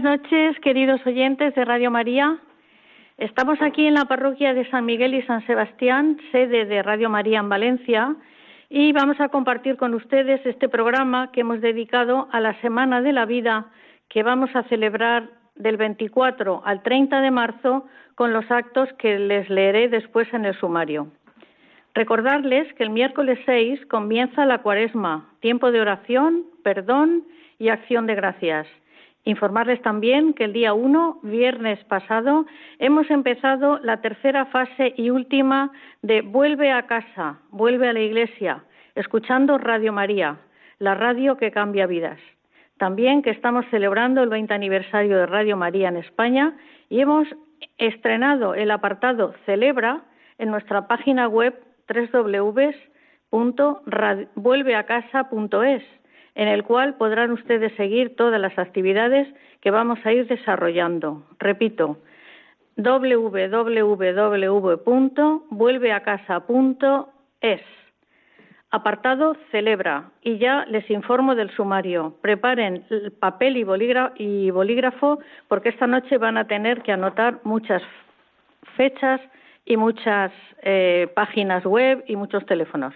Buenas noches, queridos oyentes de Radio María. Estamos aquí en la parroquia de San Miguel y San Sebastián, sede de Radio María en Valencia, y vamos a compartir con ustedes este programa que hemos dedicado a la Semana de la Vida que vamos a celebrar del 24 al 30 de marzo con los actos que les leeré después en el sumario. Recordarles que el miércoles 6 comienza la cuaresma, tiempo de oración, perdón y acción de gracias. Informarles también que el día 1, viernes pasado, hemos empezado la tercera fase y última de Vuelve a casa, vuelve a la iglesia, escuchando Radio María, la radio que cambia vidas. También que estamos celebrando el 20 aniversario de Radio María en España y hemos estrenado el apartado Celebra en nuestra página web www.vuelveacasa.es en el cual podrán ustedes seguir todas las actividades que vamos a ir desarrollando. Repito, www.vuelveacasa.es. Apartado Celebra. Y ya les informo del sumario. Preparen el papel y, y bolígrafo porque esta noche van a tener que anotar muchas fechas y muchas eh, páginas web y muchos teléfonos.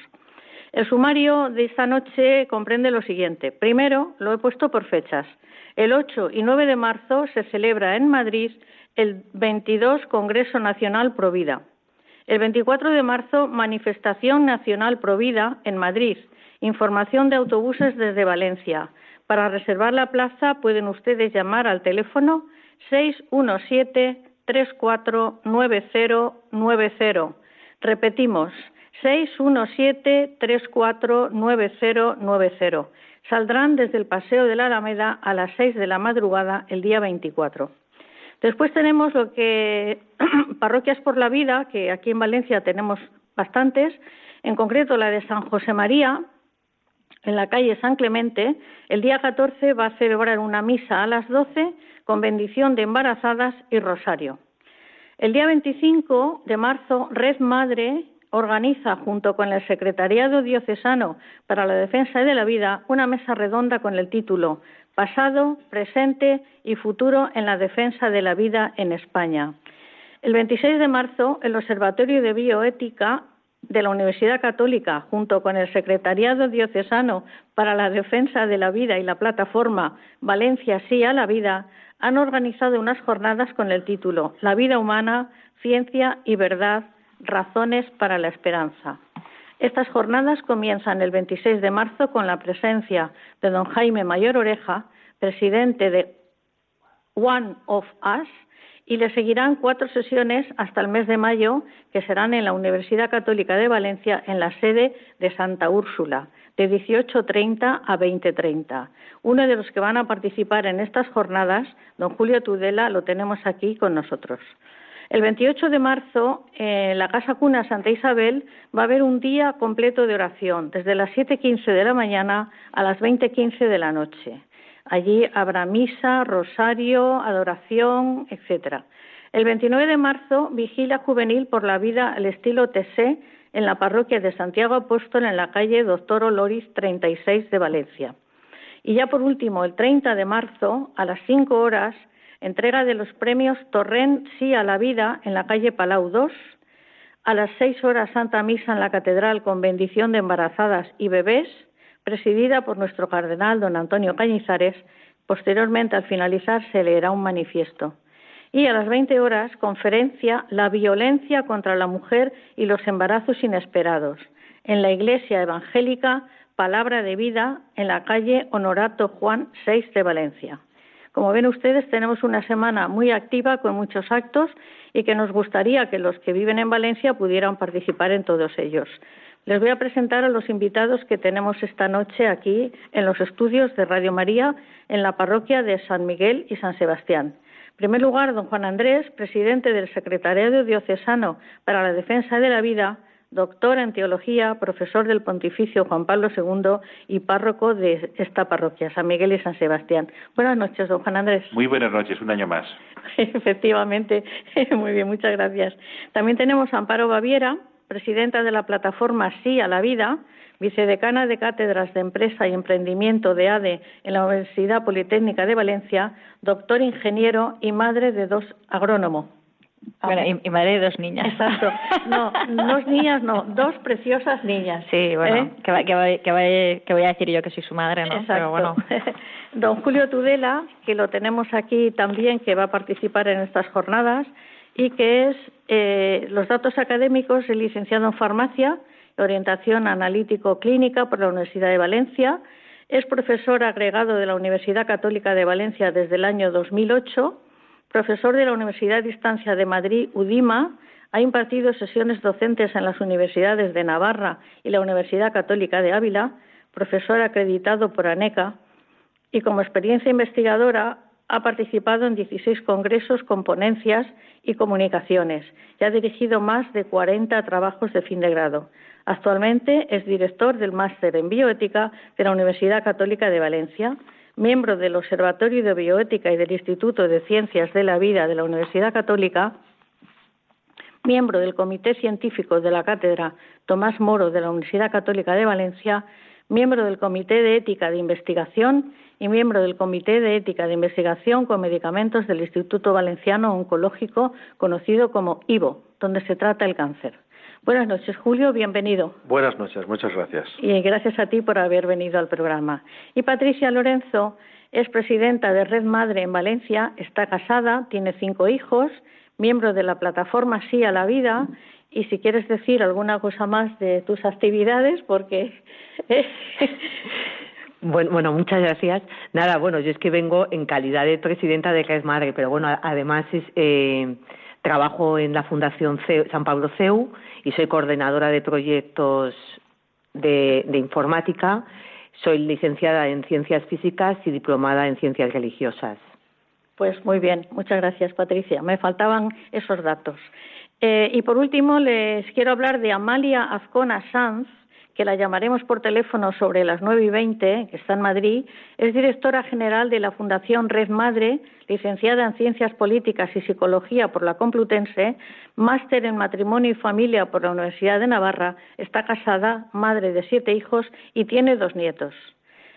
El sumario de esta noche comprende lo siguiente. Primero, lo he puesto por fechas. El 8 y 9 de marzo se celebra en Madrid el 22 Congreso Nacional Provida. El 24 de marzo, Manifestación Nacional Provida en Madrid. Información de autobuses desde Valencia. Para reservar la plaza pueden ustedes llamar al teléfono 617 349090. Repetimos, 617-349090. Saldrán desde el Paseo de la Alameda a las 6 de la madrugada el día 24. Después tenemos lo que parroquias por la vida, que aquí en Valencia tenemos bastantes, en concreto la de San José María, en la calle San Clemente, el día 14 va a celebrar una misa a las 12 con bendición de embarazadas y rosario. El día 25 de marzo, Red Madre organiza, junto con el Secretariado Diocesano para la Defensa de la Vida, una mesa redonda con el título Pasado, Presente y Futuro en la Defensa de la Vida en España. El 26 de marzo, el Observatorio de Bioética de la Universidad Católica, junto con el Secretariado Diocesano para la Defensa de la Vida y la plataforma Valencia Sí a la Vida, han organizado unas jornadas con el título La vida humana, ciencia y verdad Razones para la Esperanza. Estas jornadas comienzan el 26 de marzo con la presencia de don Jaime Mayor Oreja, presidente de One of Us, y le seguirán cuatro sesiones hasta el mes de mayo, que serán en la Universidad Católica de Valencia, en la sede de Santa Úrsula, de 18.30 a 20.30. Uno de los que van a participar en estas jornadas, don Julio Tudela, lo tenemos aquí con nosotros. El 28 de marzo, en la Casa Cuna Santa Isabel, va a haber un día completo de oración, desde las 7.15 de la mañana a las 20.15 de la noche. Allí habrá misa, rosario, adoración, etcétera. El 29 de marzo, vigilia juvenil por la vida al estilo TC en la parroquia de Santiago Apóstol en la calle Doctor Oloris 36 de Valencia. Y ya por último, el 30 de marzo, a las 5 horas, entrega de los premios Torrent Sí a la Vida en la calle Palau 2. A las seis horas Santa Misa en la Catedral con bendición de embarazadas y bebés, presidida por nuestro cardenal don Antonio Cañizares. Posteriormente, al finalizar, se leerá un manifiesto. Y a las 20 horas, conferencia La violencia contra la mujer y los embarazos inesperados. En la Iglesia Evangélica, Palabra de Vida, en la calle Honorato Juan 6 de Valencia. Como ven ustedes, tenemos una semana muy activa con muchos actos y que nos gustaría que los que viven en Valencia pudieran participar en todos ellos. Les voy a presentar a los invitados que tenemos esta noche aquí en los estudios de Radio María en la parroquia de San Miguel y San Sebastián. En primer lugar, don Juan Andrés, presidente del Secretariado Diocesano para la Defensa de la Vida, doctor en teología, profesor del Pontificio Juan Pablo II y párroco de esta parroquia, San Miguel y San Sebastián. Buenas noches, don Juan Andrés. Muy buenas noches, un año más. Efectivamente, muy bien, muchas gracias. También tenemos a Amparo Baviera, presidenta de la plataforma Sí a la Vida, vicedecana de Cátedras de Empresa y Emprendimiento de ADE en la Universidad Politécnica de Valencia, doctor ingeniero y madre de dos agrónomos. Bueno, y, madre de dos niñas. Exacto. No, dos niñas, no, dos preciosas niñas. Sí, bueno, ¿eh? que, voy a decir yo que soy su madre, ¿no? Exacto. bueno. Don Julio Tudela, que lo tenemos aquí también, que va a participar en estas jornadas, y que es eh, los datos académicos, el licenciado en farmacia, orientación analítico-clínica por la Universidad de Valencia, es profesor agregado de la Universidad Católica de Valencia desde el año 2008, profesor de la Universidad Distancia de Madrid, UDIMA, ha impartido sesiones docentes en las universidades de Navarra y la Universidad Católica de Ávila, profesor acreditado por ANECA, y como experiencia investigadora ha participado en 16 congresos con ponencias y comunicaciones y ha dirigido más de 40 trabajos de fin de grado. Actualmente es director del máster en bioética de la Universidad Católica de Valencia, miembro del Observatorio de Bioética y del Instituto de Ciencias de la Vida de la Universidad Católica, miembro del Comité Científico de la Cátedra Tomás Moro de la Universidad Católica de Valencia, miembro del Comité de Ética de Investigación y miembro del Comité de Ética de Investigación con Medicamentos del Instituto Valenciano Oncológico, conocido como IVO, donde se trata el cáncer. Buenas noches, Julio, bienvenido. Buenas noches, muchas gracias. Y gracias a ti por haber venido al programa. Y Patricia Lorenzo es presidenta de Red Madre en Valencia, está casada, tiene cinco hijos, miembro de la plataforma Sí a la Vida y si quieres decir alguna cosa más de tus actividades, porque Bueno, bueno, muchas gracias. Nada, bueno, yo es que vengo en calidad de presidenta de Red Madre, pero bueno, además es, eh, trabajo en la Fundación San Pablo CEU y soy coordinadora de proyectos de, informática. Soy licenciada en Ciencias Físicas y diplomada en Ciencias Religiosas. Pues muy bien, muchas gracias, Patricia. Me faltaban esos datos. Eh, y por último, les quiero hablar de Amalia Azcona Sanz, que la llamaremos por teléfono sobre las nueve y veinte, que está en Madrid, es directora general de la Fundación Red Madre, licenciada en Ciencias Políticas y Psicología por la Complutense, máster en Matrimonio y Familia por la Universidad de Navarra, está casada, madre de siete hijos y tiene dos nietos.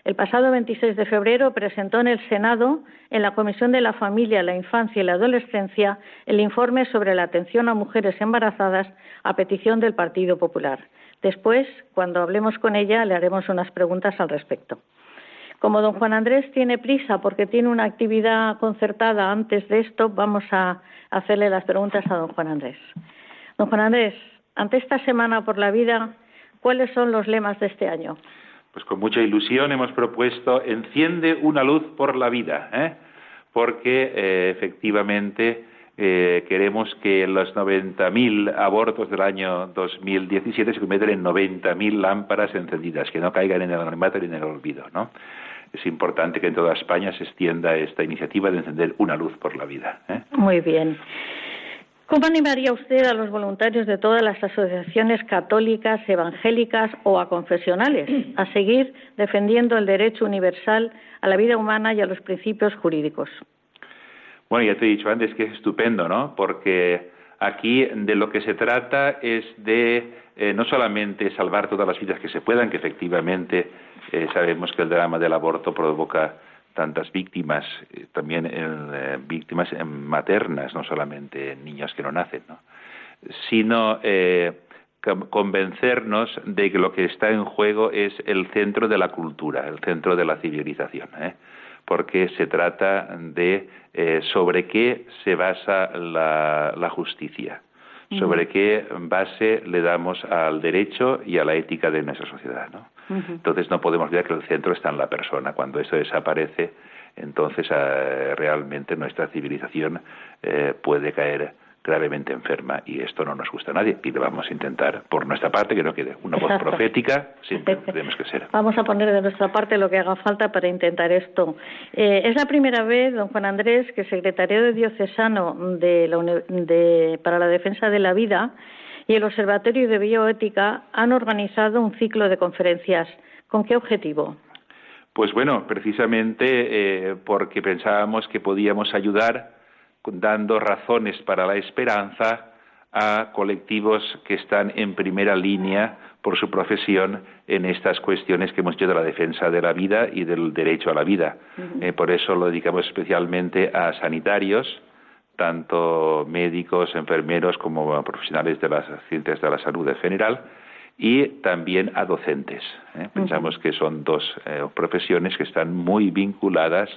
El pasado 26 de febrero presentó en el Senado, en la Comisión de la Familia, la Infancia y la Adolescencia, el informe sobre la atención a mujeres embarazadas a petición del Partido Popular. Después, cuando hablemos con ella, le haremos unas preguntas al respecto. Como don Juan Andrés tiene prisa porque tiene una actividad concertada antes de esto, vamos a hacerle las preguntas a don Juan Andrés. Don Juan Andrés, ante esta Semana por la Vida, ¿cuáles son los lemas de este año? Pues con mucha ilusión hemos propuesto Enciende una luz por la vida, ¿eh? porque eh, efectivamente eh, queremos que los 90.000 abortos del año 2017 se conviertan en 90.000 lámparas encendidas, que no caigan en el anonimato ni en el olvido, ¿no? Es importante que en toda España se extienda esta iniciativa de encender una luz por la vida. ¿eh? Muy bien. ¿Cómo animaría usted a los voluntarios de todas las asociaciones católicas, evangélicas o a confesionales a seguir defendiendo el derecho universal a la vida humana y a los principios jurídicos? Bueno, ya te he dicho antes que es estupendo, ¿no? Porque aquí de lo que se trata es de eh, no solamente salvar todas las vidas que se puedan, que efectivamente eh, sabemos que el drama del aborto provoca tantas víctimas, eh, también víctimas maternas, no solamente niños que no nacen, ¿no? sino convencernos de que lo que está en juego es el centro de la cultura, el centro de la civilización, ¿eh? Porque se trata de eh, sobre qué se basa la, justicia, sobre qué base le damos al derecho y a la ética de nuestra sociedad. ¿no? Entonces no podemos olvidar que el centro está en la persona. Cuando eso desaparece, entonces eh, realmente nuestra civilización puede caer gravemente enferma y esto no nos gusta a nadie y le vamos a intentar por nuestra parte que no quede una voz profética siempre tenemos que ser. Vamos a poner de nuestra parte lo que haga falta para intentar esto. Eh, es la primera vez don Juan Andrés que el secretario de diocesano de para la defensa de la vida y el observatorio de bioética han organizado un ciclo de conferencias. Con qué objetivo pues bueno precisamente eh, porque pensábamos que podíamos ayudar dando razones para la esperanza a colectivos que están en primera línea por su profesión en estas cuestiones que hemos dicho de la defensa de la vida y del derecho a la vida. Eh, por eso lo dedicamos especialmente a sanitarios, tanto médicos, enfermeros como profesionales de las ciencias de la salud en general, y también a docentes. ¿eh? Pensamos que son dos eh, profesiones que están muy vinculadas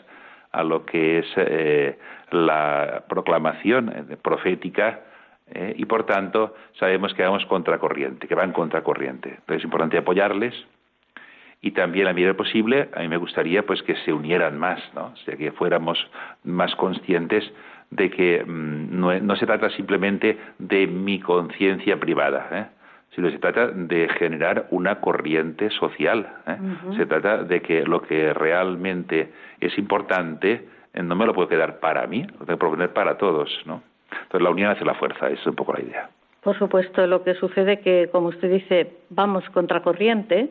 a lo que es eh, la proclamación eh, profética eh, y por tanto sabemos que vamos contracorriente, que van contracorriente. Entonces es importante apoyarles y también a medida posible a mí me gustaría pues que se unieran más, ¿no? O sea, que fuéramos más conscientes de que mm, no, no, se trata simplemente de mi conciencia privada, ¿eh? sino se trata de generar una corriente social. ¿eh? Se trata de que lo que realmente es importante no me lo puedo quedar para mí, lo tengo que proponer para todos. ¿no? Entonces la unión hace la fuerza, esa es un poco la idea. Por supuesto, lo que sucede que, como usted dice, vamos contracorriente,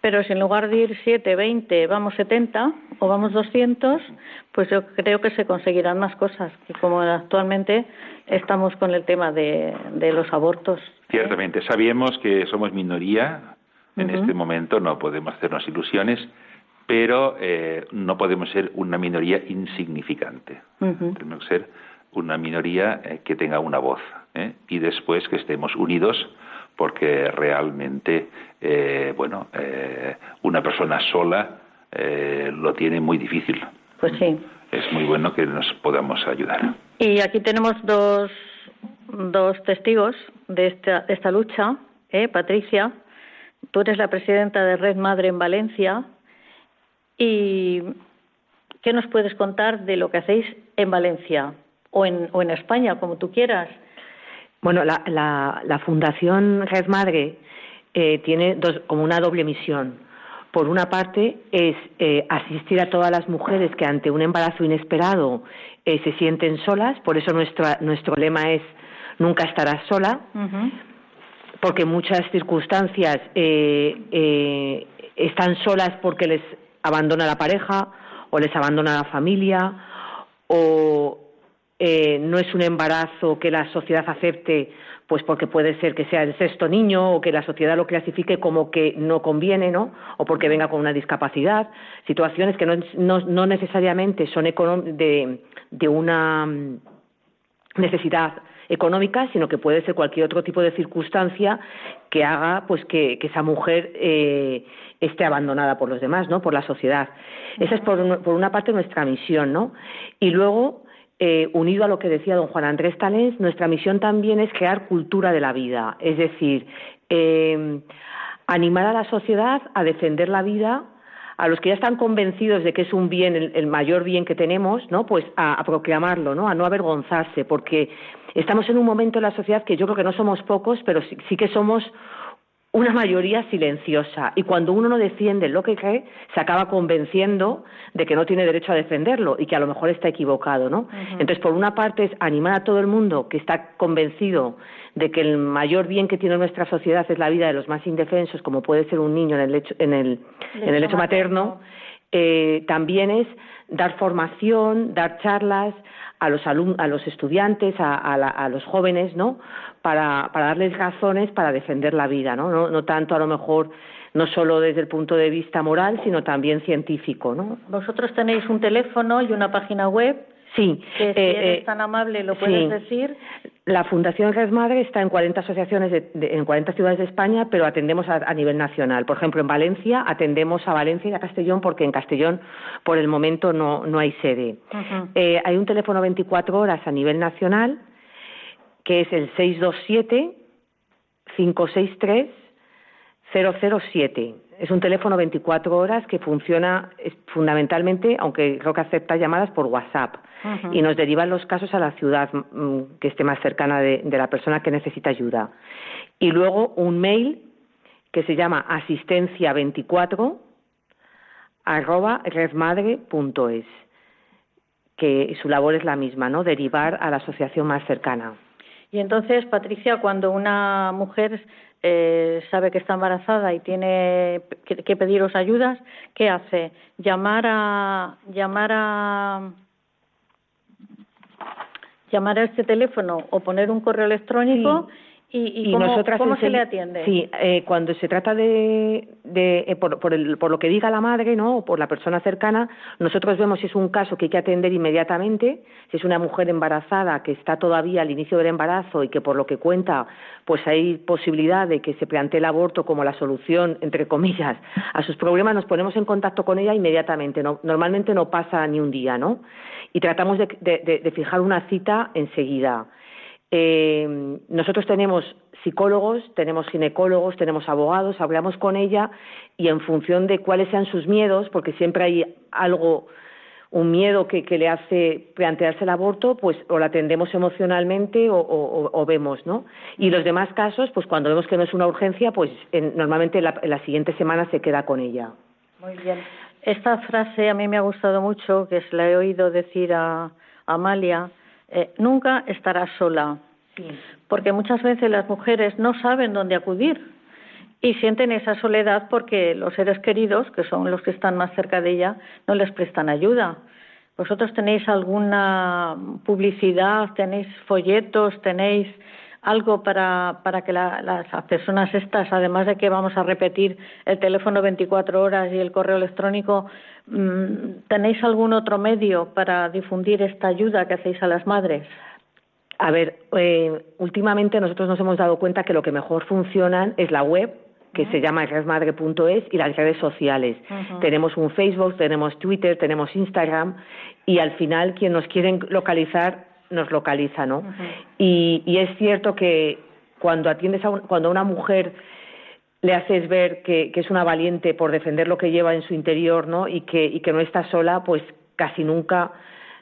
pero si en lugar de ir 7, 20, vamos 70 o vamos 200, pues yo creo que se conseguirán más cosas, que como actualmente estamos con el tema de, los abortos. Ciertamente, sabemos que somos minoría en este momento, no podemos hacernos ilusiones, pero eh, no podemos ser una minoría insignificante. Tenemos que ser una minoría eh, que tenga una voz ¿eh? y después que estemos unidos porque realmente, eh, bueno, eh, una persona sola eh, lo tiene muy difícil. Pues sí. Es muy bueno que nos podamos ayudar. Y aquí tenemos dos, dos testigos de esta, de esta lucha. ¿eh? Patricia, tú eres la presidenta de Red Madre en Valencia. ¿Y qué nos puedes contar de lo que hacéis en Valencia o en, o en España, como tú quieras? Bueno, la, la, Fundación Red Madre eh, tiene dos, como una doble misión. Por una parte, es eh, asistir a todas las mujeres que ante un embarazo inesperado eh, se sienten solas, por eso nuestra, nuestro lema es nunca estarás sola, porque en muchas circunstancias están solas porque les abandona la pareja o les abandona la familia o eh, no es un embarazo que la sociedad acepte, pues porque puede ser que sea el sexto niño o que la sociedad lo clasifique como que no conviene, ¿no? O porque venga con una discapacidad, situaciones que no, necesariamente son de, de una mm, necesidad económica, sino que puede ser cualquier otro tipo de circunstancia que haga pues que, esa mujer eh, esté abandonada por los demás, ¿no? Por la sociedad. Esa es por, una parte nuestra misión, ¿no? Y luego eh, unido a lo que decía don Juan Andrés Talens, nuestra misión también es crear cultura de la vida, es decir, eh, animar a la sociedad a defender la vida, a los que ya están convencidos de que es un bien, el, mayor bien que tenemos, ¿no? Pues a, proclamarlo, ¿no? A no avergonzarse, porque estamos en un momento en la sociedad que yo creo que no somos pocos, pero sí que somos una mayoría silenciosa. Y cuando uno no defiende lo que cree se acaba convenciendo de que no tiene derecho a defenderlo y que a lo mejor está equivocado, ¿no? Entonces, por una parte es animar a todo el mundo que está convencido de que el mayor bien que tiene nuestra sociedad es la vida de los más indefensos, como puede ser un niño en el lecho, en el, en el lecho materno, eh, también es dar formación, dar charlas a los a los estudiantes, a, a, los jóvenes, ¿no? Para, para, darles razones para defender la vida, ¿no? ¿no? No tanto a lo mejor no solo desde el punto de vista moral, sino también científico, ¿no? Vosotros tenéis un teléfono y una página web Sí. Que si eh, eres eh, tan amable lo puedes decir. La Fundación Red Madre está en 40 asociaciones en 40 ciudades de España, pero atendemos a, nivel nacional. Por ejemplo, en Valencia atendemos a Valencia y a Castellón porque en Castellón por el momento no, no hay sede. Eh, hay un teléfono 24 horas a nivel nacional que es el 627 563 007. Es un teléfono 24 horas que funciona fundamentalmente, aunque creo que acepta llamadas por WhatsApp, y nos derivan los casos a la ciudad mm, que esté más cercana de, la persona que necesita ayuda. Y luego un mail que se llama asistencia24 arroba redmadre.es, que su labor es la misma, ¿no? Derivar a la asociación más cercana. Y entonces, Patricia, cuando una mujer eh, sabe que está embarazada y tiene que, pediros ayudas, ¿qué hace? Llamar a llamar a llamar a este teléfono o poner un correo electrónico ¿Y, cómo, se le atiende? Sí, eh, cuando se trata de, eh, por, por, lo que diga la madre, ¿no? O por la persona cercana, nosotros vemos si es un caso que hay que atender inmediatamente, si es una mujer embarazada que está todavía al inicio del embarazo y que por lo que cuenta, pues hay posibilidad de que se plantee el aborto como la solución, entre comillas, a sus problemas, nos ponemos en contacto con ella inmediatamente. No, normalmente no pasa ni un día, ¿no? Y tratamos de fijar una cita enseguida. Eh, nosotros tenemos psicólogos, tenemos ginecólogos, tenemos abogados, hablamos con ella y en función de cuáles sean sus miedos, porque siempre hay algo, un miedo que, le hace plantearse el aborto, pues o la atendemos emocionalmente o, vemos, ¿no? Y los demás casos, pues cuando vemos que no es una urgencia, pues normalmente en la, siguiente semana se queda con ella. Muy bien. Esta frase a mí me ha gustado mucho, que se la he oído decir a Amalia, eh, nunca estará sola. Porque muchas veces las mujeres no saben dónde acudir y sienten esa soledad porque los seres queridos, que son los que están más cerca de ella, no les prestan ayuda. ¿Vosotros tenéis alguna publicidad, tenéis folletos, tenéis algo para, para que las personas estas, además de que vamos a repetir el teléfono 24 horas y el correo electrónico, Mm, ¿Tenéis algún otro medio para difundir esta ayuda que hacéis a las madres? A ver, eh, últimamente nosotros nos hemos dado cuenta que lo que mejor funcionan es la web, que se llama redmadre.es, y las redes sociales. Tenemos un Facebook, tenemos Twitter, tenemos Instagram, y al final quien nos quiere localizar nos localiza, ¿no? y, y, es cierto que cuando atiendes a cuando una mujer le haces ver que, es una valiente por defender lo que lleva en su interior, ¿no? Y que, y que no está sola, pues casi nunca,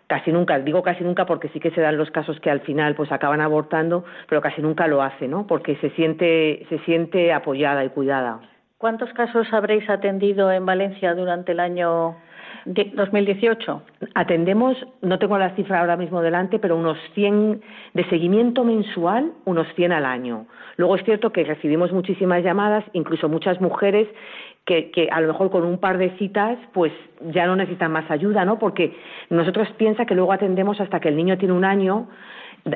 casi nunca, digo casi nunca porque sí que se dan los casos que al final pues acaban abortando, pero casi nunca lo hace, ¿no? Porque se siente, se siente apoyada y cuidada. ¿Cuántos casos habréis atendido en Valencia durante el año 2018? Atendemos, no tengo la cifra ahora mismo delante, pero unos 100 de seguimiento mensual, unos 100 al año. Luego es cierto que recibimos muchísimas llamadas, incluso muchas mujeres que, que, a lo mejor con un par de citas pues ya no necesitan más ayuda, ¿no? Porque nosotros piensa que luego atendemos hasta que el niño tiene un año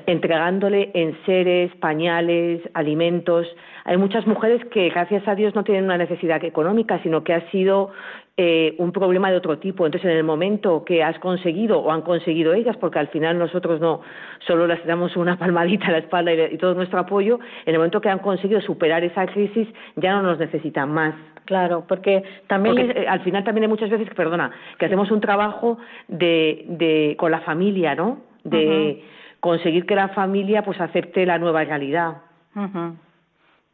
entregándole enseres, pañales, alimentos. Hay muchas mujeres que, gracias a Dios, no tienen una necesidad económica, sino que ha sido eh, un problema de otro tipo. Entonces, en el momento que has conseguido o han conseguido ellas, porque al final nosotros no solo les damos una palmadita a la espalda y, todo nuestro apoyo, en el momento que han conseguido superar esa crisis, ya no nos necesitan más. Claro, porque también eh, al final también hay muchas veces, perdona, que hacemos un trabajo de, de con la familia, ¿no? De conseguir que la familia pues acepte la nueva realidad.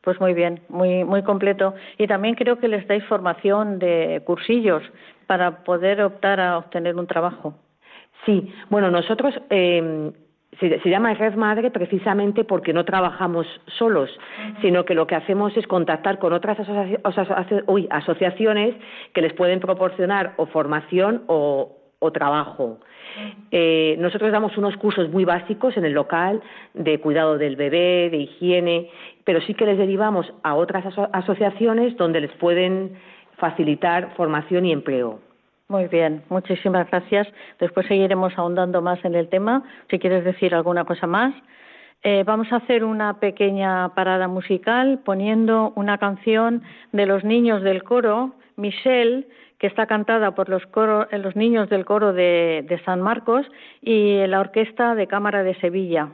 Pues muy bien, muy muy completo. Y también creo que les dais formación de cursillos para poder optar a obtener un trabajo. Sí, bueno, nosotros eh, se, llama Red Madre precisamente porque no trabajamos solos, sino que lo que hacemos es contactar con otras asociaciones que les pueden proporcionar o formación o, o trabajo. Eh, nosotros damos unos cursos muy básicos en el local de cuidado del bebé, de higiene, pero sí que les derivamos a otras asociaciones donde les pueden facilitar formación y empleo. Muy bien, muchísimas gracias. Después seguiremos ahondando más en el tema. Si quieres decir alguna cosa más. Eh, vamos a hacer una pequeña parada musical poniendo una canción de los niños del coro, Michelle, que está cantada por los, eh, los niños del coro de San Marcos y la Orquesta de Cámara de Sevilla.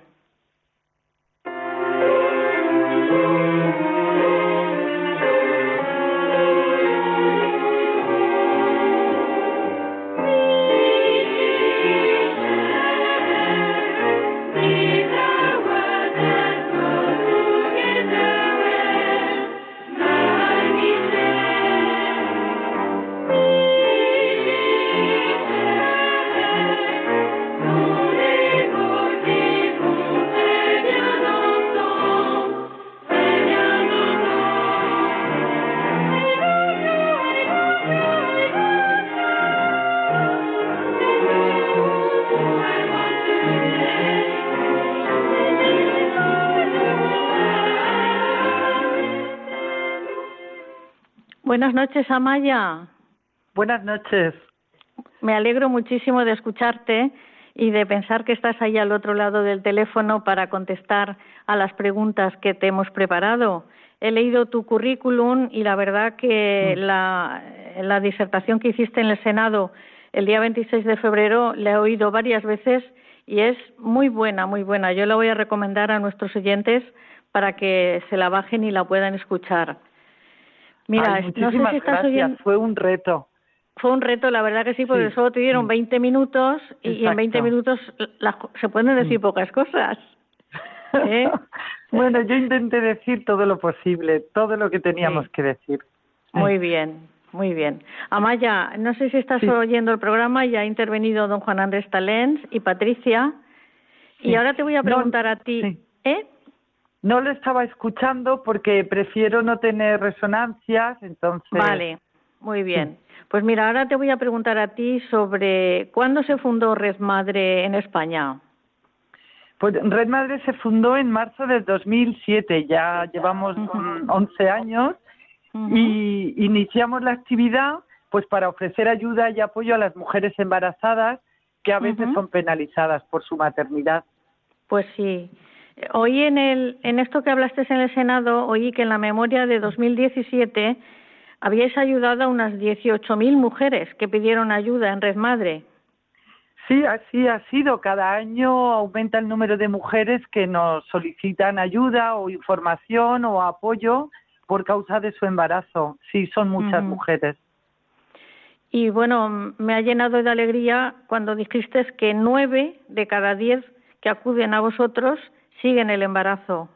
Buenas noches, Amaya. Buenas noches. Me alegro muchísimo de escucharte y de pensar que estás ahí al otro lado del teléfono para contestar a las preguntas que te hemos preparado. He leído tu currículum y la verdad que mm. la, la disertación que hiciste en el Senado el día 26 de febrero la he oído varias veces y es muy buena, muy buena. Yo la voy a recomendar a nuestros oyentes para que se la bajen y la puedan escuchar. Mira, no sé si estás oyendo. Fue un reto. Fue un reto, la verdad que sí, porque solo te dieron 20 minutos y, en 20 minutos se pueden decir mm. pocas cosas. ¿eh? bueno, yo intenté decir todo lo posible, todo lo que teníamos que decir. Muy bien, muy bien. Amaya, no sé si estás oyendo el programa, ya ha intervenido don Juan Andrés Talens y Patricia. Y ahora te voy a preguntar a ti, ¿eh? No lo estaba escuchando porque prefiero no tener resonancias, entonces. Vale, muy bien. Pues mira, ahora te voy a preguntar a ti sobre cuándo se fundó Red Madre en España. Pues Red Madre se fundó en marzo del 2007, ya llevamos 11 años y iniciamos la actividad pues para ofrecer ayuda y apoyo a las mujeres embarazadas que a veces son penalizadas por su maternidad. Pues sí. Oí en, el, en esto que hablaste en el Senado, oí que en la memoria de 2017 habíais ayudado a unas 18.000 mujeres que pidieron ayuda en Red Madre. Sí, así ha sido. Cada año aumenta el número de mujeres que nos solicitan ayuda o información o apoyo por causa de su embarazo. Sí, son muchas mujeres. Y bueno, me ha llenado de alegría cuando dijiste que nueve de cada diez que acuden a vosotros siguen el embarazo.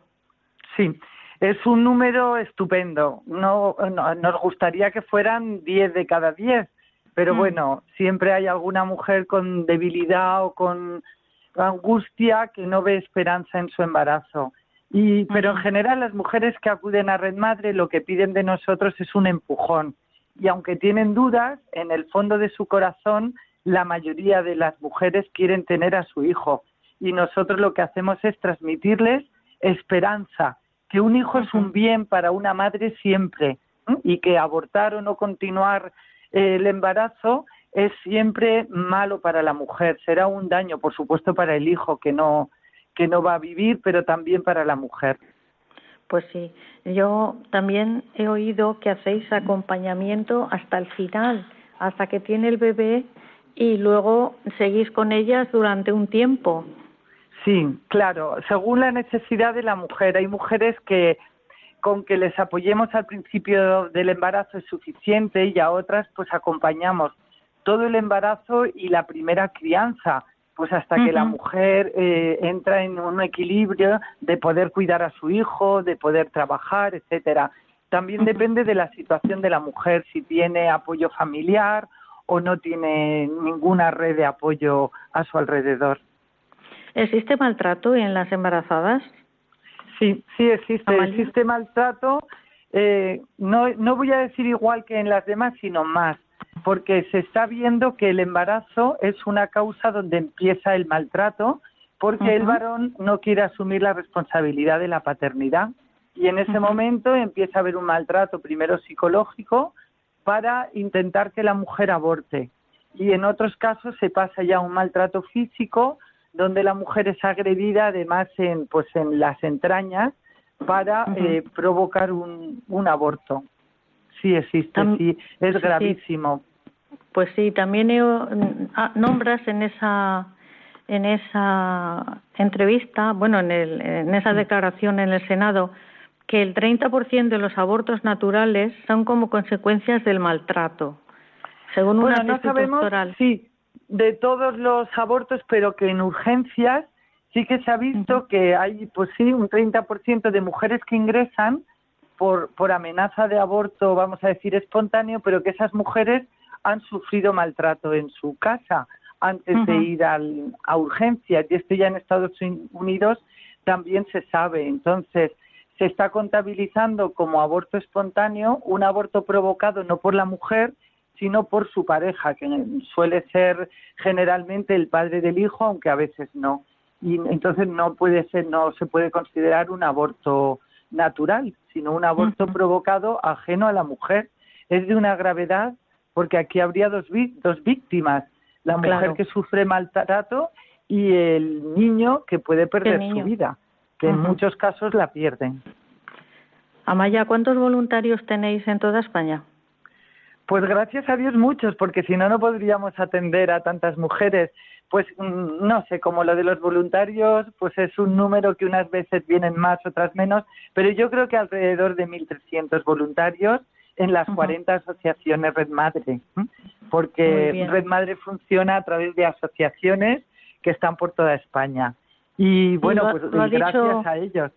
Sí, es un número estupendo. No, nos gustaría que fueran 10 de cada 10, pero mm. bueno, siempre hay alguna mujer con debilidad o con angustia que no ve esperanza en su embarazo. Y, pero en general las mujeres que acuden a Red Madre lo que piden de nosotros es un empujón. Y aunque tienen dudas, en el fondo de su corazón la mayoría de las mujeres quieren tener a su hijo y nosotros lo que hacemos es transmitirles esperanza, que un hijo es un bien para una madre siempre y que abortar o no continuar eh, el embarazo es siempre malo para la mujer, será un daño, por supuesto, para el hijo que no que no va a vivir, pero también para la mujer. Pues sí, yo también he oído que hacéis acompañamiento hasta el final, hasta que tiene el bebé y luego seguís con ellas durante un tiempo. Sí, claro, según la necesidad de la mujer. Hay mujeres que con que les apoyemos al principio del embarazo es suficiente y a otras pues acompañamos todo el embarazo y la primera crianza, pues hasta que la mujer eh, entra en un equilibrio de poder cuidar a su hijo, de poder trabajar, etcétera. También depende de la situación de la mujer, si tiene apoyo familiar o no tiene ninguna red de apoyo a su alrededor. ¿Existe maltrato en las embarazadas? Sí, sí existe. Existe maltrato. Eh, no, no voy a decir igual que en las demás, sino más, porque se está viendo que el embarazo es una causa donde empieza el maltrato, porque el varón no quiere asumir la responsabilidad de la paternidad. Y en ese momento empieza a haber un maltrato, primero psicológico, para intentar que la mujer aborte. Y en otros casos se pasa ya a un maltrato físico, donde la mujer es agredida además en, pues en las entrañas para eh, provocar un, un aborto. Sí existe, sí, es gravísimo. Pues sí, también ah, nombras en esa en esa entrevista, bueno, en, el, en esa declaración en el Senado, que el 30% de los abortos naturales son como consecuencias del maltrato, según una no sabemos, Sí, de todos los abortos, pero que en urgencias sí que se ha visto que hay, pues sí, un 30% de mujeres que ingresan por, por amenaza de aborto, vamos a decir, espontáneo, pero que esas mujeres han sufrido maltrato en su casa antes de ir al, a urgencias. Y esto ya en Estados Unidos también se sabe. Entonces, se está contabilizando como aborto espontáneo un aborto provocado no por la mujer, sino por su pareja, que suele ser generalmente el padre del hijo, aunque a veces no. Y entonces no puede ser, no se puede considerar un aborto natural, sino un aborto provocado ajeno a la mujer. es de una gravedad porque aquí habría dos, dos víctimas, la mujer que sufre maltrato y el niño que puede perder su vida, que en muchos casos la pierden. Amaya, ¿cuántos voluntarios tenéis en toda España? Pues gracias a Dios muchos, porque si no, no podríamos atender a tantas mujeres. Pues mm, no sé, como lo de los voluntarios, pues es un número que unas veces vienen más, otras menos, pero yo creo que alrededor de 1.300 voluntarios en las 40 asociaciones Red Madre, porque Red Madre funciona a través de asociaciones que están por toda España. Y bueno, pues gracias a ellos.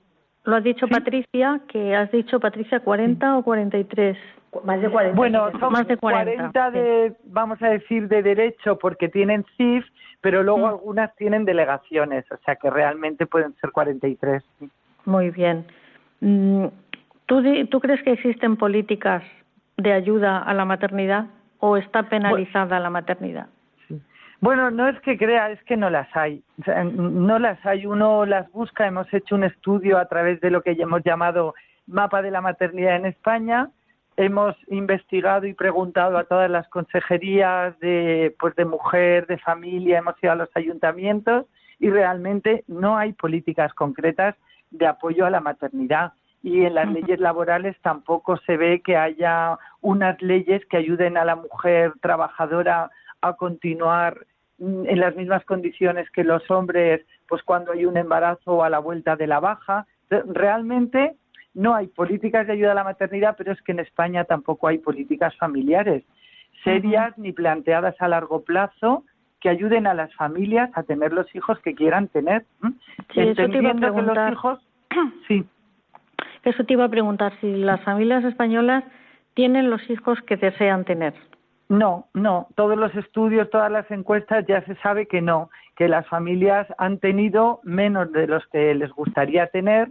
Lo has dicho Patricia, que has dicho Patricia 40 o 43. Más de 40. Bueno, son más de 40, de, vamos a decir, de derecho porque tienen CIF, pero luego algunas tienen delegaciones, o sea que realmente pueden ser 43. Muy bien. Mm, ¿Tú, ¿Tú crees que existen políticas de ayuda a la maternidad o está penalizada la maternidad? Bueno, no es que crea, es que no las hay. no las hay, uno las busca. Hemos hecho un estudio a través de lo que hemos llamado Mapa de la Maternidad en España. Hemos investigado y preguntado a todas las consejerías de, pues de mujer, de familia, hemos ido a los ayuntamientos y realmente no hay políticas concretas de apoyo a la maternidad. Y en las leyes laborales tampoco se ve que haya unas leyes que ayuden a la mujer trabajadora a continuar en las mismas condiciones que los hombres, pues cuando hay un embarazo o a la vuelta de la baja. Realmente no hay políticas de ayuda a la maternidad, pero es que en España tampoco hay políticas familiares serias ni planteadas a largo plazo que ayuden a las familias a tener los hijos que quieran tener. Sí, eso te iba a preguntar. los hijos, sí. Eso te iba a preguntar si las familias españolas tienen los hijos que desean tener. No, no. Todos los estudios, todas las encuestas ya se sabe que no, que las familias han tenido menos de los que les gustaría tener,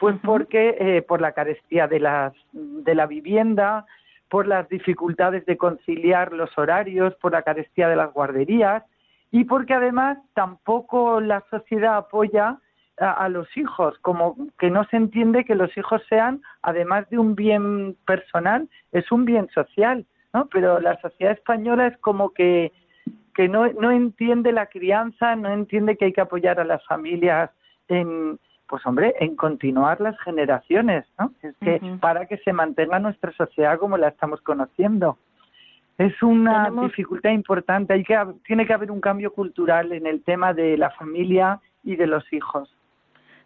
pues porque eh, por la carestía de, las, de la vivienda, por las dificultades de conciliar los horarios, por la carestía de las guarderías y porque además tampoco la sociedad apoya a, a, los hijos, como que no se entiende que los hijos sean, además de un bien personal, es un bien social. ¿No? Pero la sociedad española es como que, que no, no entiende la crianza, no entiende que hay que apoyar a las familias en, pues hombre, en continuar las generaciones, ¿no? Es que para que se mantenga nuestra sociedad como la estamos conociendo. Es una dificultad importante, hay que tiene que haber un cambio cultural en el tema de la familia y de los hijos.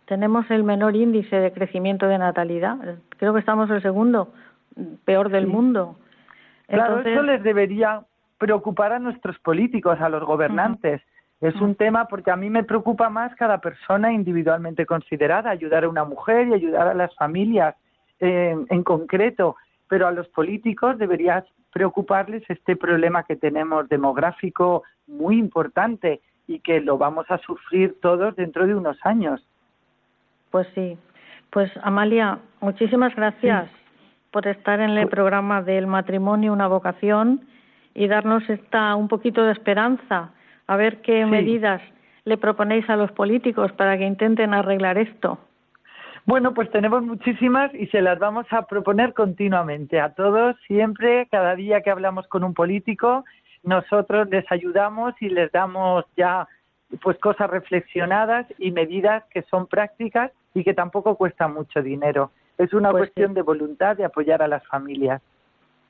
Tenemos el menor índice de crecimiento de natalidad, creo que estamos el segundo peor del mundo. Claro, eso les debería preocupar a nuestros políticos, a los gobernantes. Es un tema porque a mí me preocupa más cada persona individualmente considerada, ayudar a una mujer y ayudar a las familias eh, en concreto, pero a los políticos debería preocuparles este problema que tenemos demográfico muy importante y que lo vamos a sufrir todos dentro de unos años. Pues sí. Pues Amalia, muchísimas gracias por estar en el programa del matrimonio, una vocación y darnos esta un poquito de esperanza, a ver qué medidas le proponéis a los políticos para que intenten arreglar esto. Bueno, pues tenemos muchísimas y se las vamos a proponer continuamente a todos, siempre, cada día que hablamos con un político, nosotros les ayudamos y les damos ya pues cosas reflexionadas y medidas que son prácticas y que tampoco cuestan mucho dinero. Es una pues cuestión de voluntad de apoyar a las familias.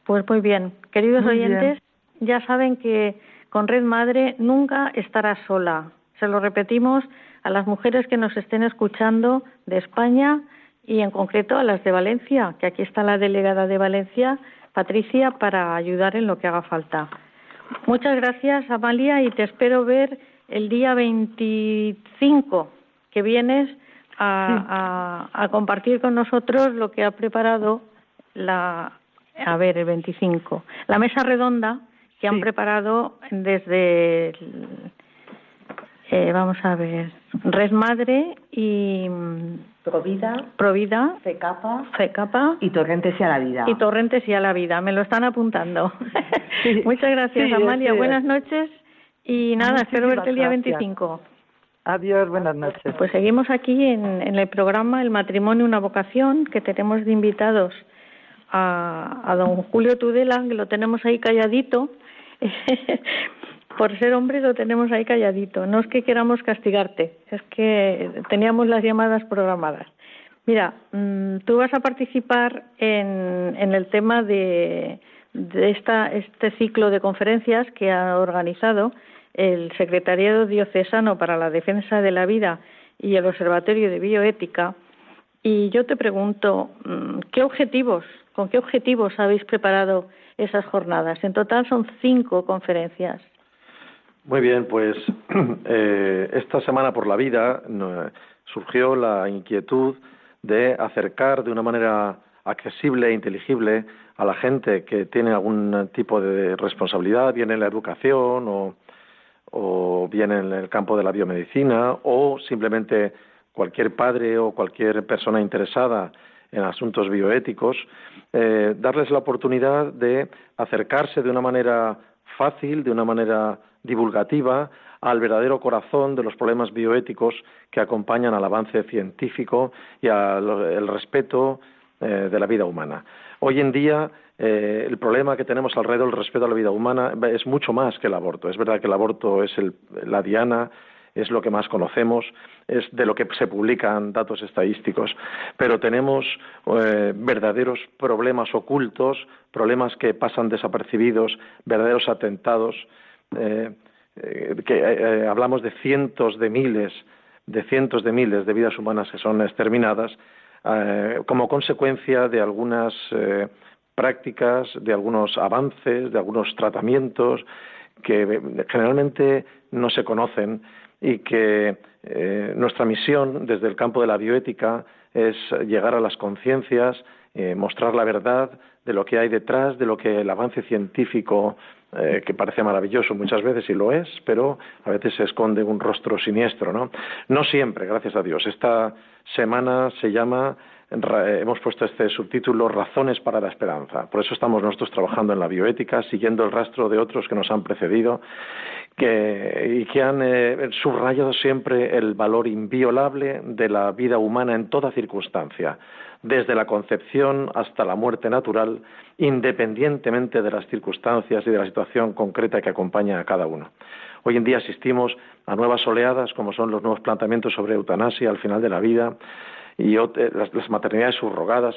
Pues muy bien. Queridos oyentes, ya saben que con Red Madre nunca estará sola. Se lo repetimos a las mujeres que nos estén escuchando de España y en concreto a las de Valencia, que aquí está la delegada de Valencia, Patricia, para ayudar en lo que haga falta. Muchas gracias, Amalia, y te espero ver el día 25 que vienes a, compartir con nosotros lo que ha preparado la, a ver, el 25, la mesa redonda que han preparado desde, eh, vamos a ver, Red Madre y Provida, Provida, Fecapa, Fecapa y Torrentes y a la vida. Y Torrentes y a la vida, me lo están apuntando. Muchas gracias, Amalia. Buenas noches. Y nada, espero verte el día 25. Adiós, buenas noches. Pues seguimos aquí en, el programa El matrimonio, una vocación, que tenemos de invitados a, don Julio Tudela, que lo tenemos ahí calladito. Por ser hombre lo tenemos ahí calladito. No es que queramos castigarte, es que teníamos las llamadas programadas. Mira, mm, tú vas a participar en, en el tema de, de esta, este ciclo de conferencias que ha organizado el Secretariado Diocesano para la Defensa de la Vida y el Observatorio de Bioética. Y yo te pregunto, mm, ¿qué objetivos, con qué objetivos habéis preparado esas jornadas? En total son cinco conferencias. Muy bien, pues eh, esta semana por la vida surgió la inquietud de acercar de una manera accesible e inteligible a la gente que tiene algún tipo de responsabilidad, bien en la educación o, o bien en el campo de la biomedicina o simplemente cualquier padre o cualquier persona interesada en asuntos bioéticos, eh, darles la oportunidad de acercarse de una manera fácil, de una manera divulgativa, al verdadero corazón de los problemas bioéticos que acompañan al avance científico y al respeto eh, de la vida humana. Hoy en día eh, el problema que tenemos alrededor del respeto a la vida humana es mucho más que el aborto. Es verdad que el aborto es la diana, es lo que más conocemos, es de lo que se publican datos estadísticos, pero tenemos eh, verdaderos problemas ocultos, problemas que pasan desapercibidos, verdaderos atentados, que hablamos de cientos de miles, de cientos de miles de vidas humanas que son exterminadas eh, como consecuencia de algunas eh, prácticas, de algunos avances, de algunos tratamientos que generalmente no se conocen y que eh, nuestra misión desde el campo de la bioética es llegar a las conciencias, mostrar la verdad de lo que hay detrás, de lo que el avance científico que parece maravilloso muchas veces y lo es, pero a veces se esconde un rostro siniestro, ¿no? No siempre, gracias a Dios. Esta semana se llama hemos puesto este subtítulo Razones para la esperanza. Por eso estamos nosotros trabajando en la bioética, siguiendo el rastro de otros que nos han precedido y que han eh, subrayado siempre el valor inviolable de la vida humana en toda circunstancia, desde la concepción hasta la muerte natural, independientemente de las circunstancias y de la situación concreta que acompaña a cada uno. Hoy en día asistimos a nuevas oleadas, como son los nuevos planteamientos sobre eutanasia al final de la vida, y las, maternidades subrogadas.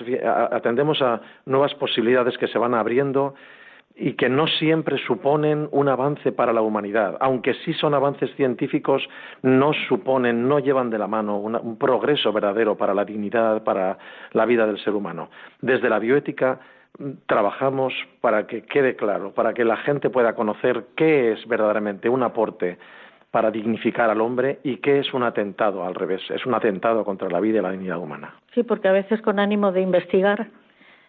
Atendemos a nuevas posibilidades que se van abriendo y que no siempre suponen un avance para la humanidad, aunque sí son avances científicos, no suponen, no llevan de la mano un progreso verdadero para la dignidad, para la vida del ser humano. Desde la bioética mm, trabajamos para que quede claro, para que la gente pueda conocer qué es verdaderamente un aporte para dignificar al hombre y qué es un atentado al revés, es un atentado contra la vida y la dignidad humana. Sí, porque a veces con ánimo de investigar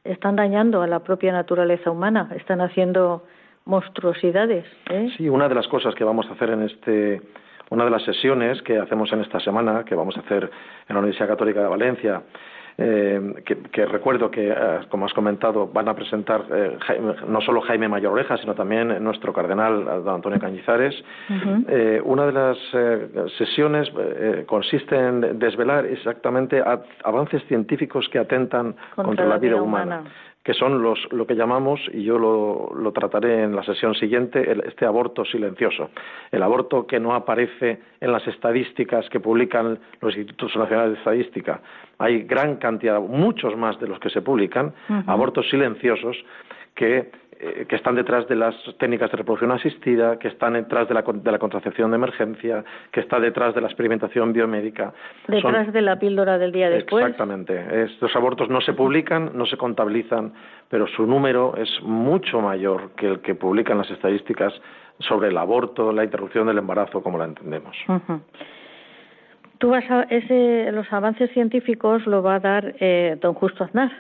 están dañando a la propia naturaleza humana, están haciendo monstruosidades. ¿eh? Sí, una de las cosas que vamos a hacer en este, una de las sesiones que hacemos en esta semana, que vamos a hacer en la Universidad Católica de Valencia, eh, que, recuerdo que, eh, como has comentado, van a presentar eh, no solo Jaime Mayor Oreja, sino también nuestro cardenal, don Antonio Cañizares. una de las sesiones consiste en desvelar exactamente avances científicos que atentan contra, la vida, humana que son los, lo que llamamos, y yo lo, lo trataré en la sesión siguiente, este aborto silencioso. El aborto que no aparece en las estadísticas que publican los Institutos Nacionales de Estadística. Hay gran cantidad, muchos más de los que se publican, abortos silenciosos que eh, que están detrás de las técnicas de reproducción asistida, que están detrás de la, de la contracepción de emergencia, que está detrás de la experimentación biomédica. Detrás de la píldora del día después. Exactamente. Estos abortos no se publican, no se contabilizan, pero su número es mucho mayor que el que publican las estadísticas sobre el aborto, la interrupción del embarazo, como la entendemos. Tú vas a ese, los avances científicos lo va a dar eh, don Justo Aznar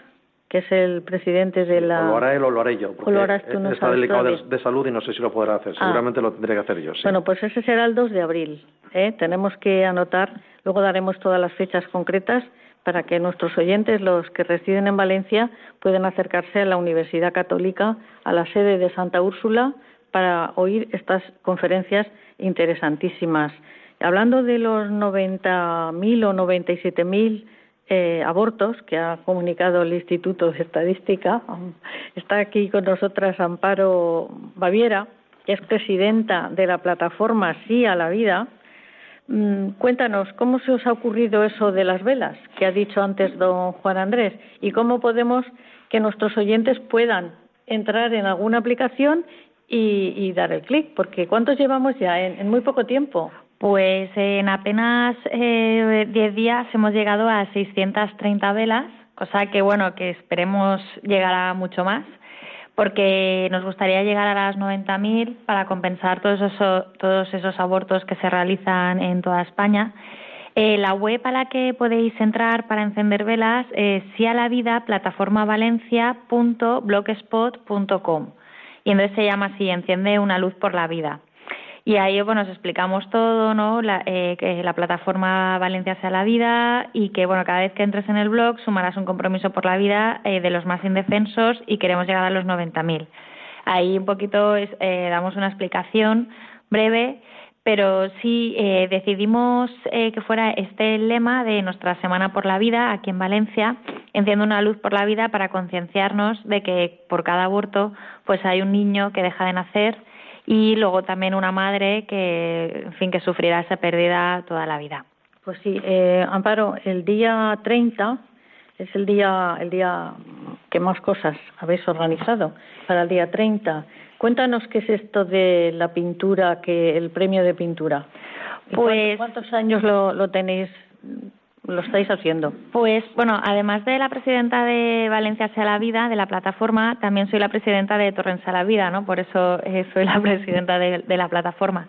que es el presidente de la... O lo hará él o lo haré yo, porque está delicado de, salud y no sé si lo podrá hacer. Ah. Seguramente lo tendré que hacer yo. Bueno, pues ese será el 2 de abril. ¿eh? Tenemos que anotar, luego daremos todas las fechas concretas para que nuestros oyentes, los que residen en Valencia, puedan acercarse a la Universidad Católica, a la sede de Santa Úrsula, para oír estas conferencias interesantísimas. Hablando de los 90.000 o 97.000 eh, abortos que ha comunicado el Instituto de Estadística. Está aquí con nosotras Amparo Baviera, que es presidenta de la plataforma Sí a la Vida. Mm, cuéntanos, ¿cómo se os ha ocurrido eso de las velas que ha dicho antes don Juan Andrés? ¿Y cómo podemos que nuestros oyentes puedan entrar en alguna aplicación y, dar el clic? Porque ¿cuántos llevamos ya en muy poco tiempo? Pues en apenas eh, 10 días hemos llegado a 630 velas, cosa que bueno, que esperemos llegar a mucho más, porque nos gustaría llegar a las 90.000 para compensar todos esos, todos esos abortos que se realizan en toda España. Eh, la web a la que podéis entrar para encender velas es si a la vida plataformavalencia.blogspot.com y entonces se llama así, enciende una luz por la vida. Y ahí bueno, os explicamos todo, ¿no? La, eh, que la plataforma Valencia sea la vida y que bueno, cada vez que entres en el blog sumarás un compromiso por la vida eh, de los más indefensos y queremos llegar a los 90.000. Ahí un poquito eh, damos una explicación breve, pero sí eh, decidimos eh, que fuera este el lema de nuestra Semana por la Vida aquí en Valencia, enciendo una luz por la vida para concienciarnos de que por cada aborto pues hay un niño que deja de nacer y luego también una madre que, en fin, que sufrirá esa pérdida toda la vida. Pues sí, eh, Amparo, el día 30 es el día, el día que más cosas habéis organizado para el día 30. Cuéntanos qué es esto de la pintura, que el premio de pintura. Pues, ¿Cuántos años lo, lo tenéis lo estáis haciendo? Pues bueno, además de la presidenta de Valencia sea la vida, de la plataforma, también soy la presidenta de Torrens a la vida, ¿no? Por eso eh, soy la presidenta de, la plataforma.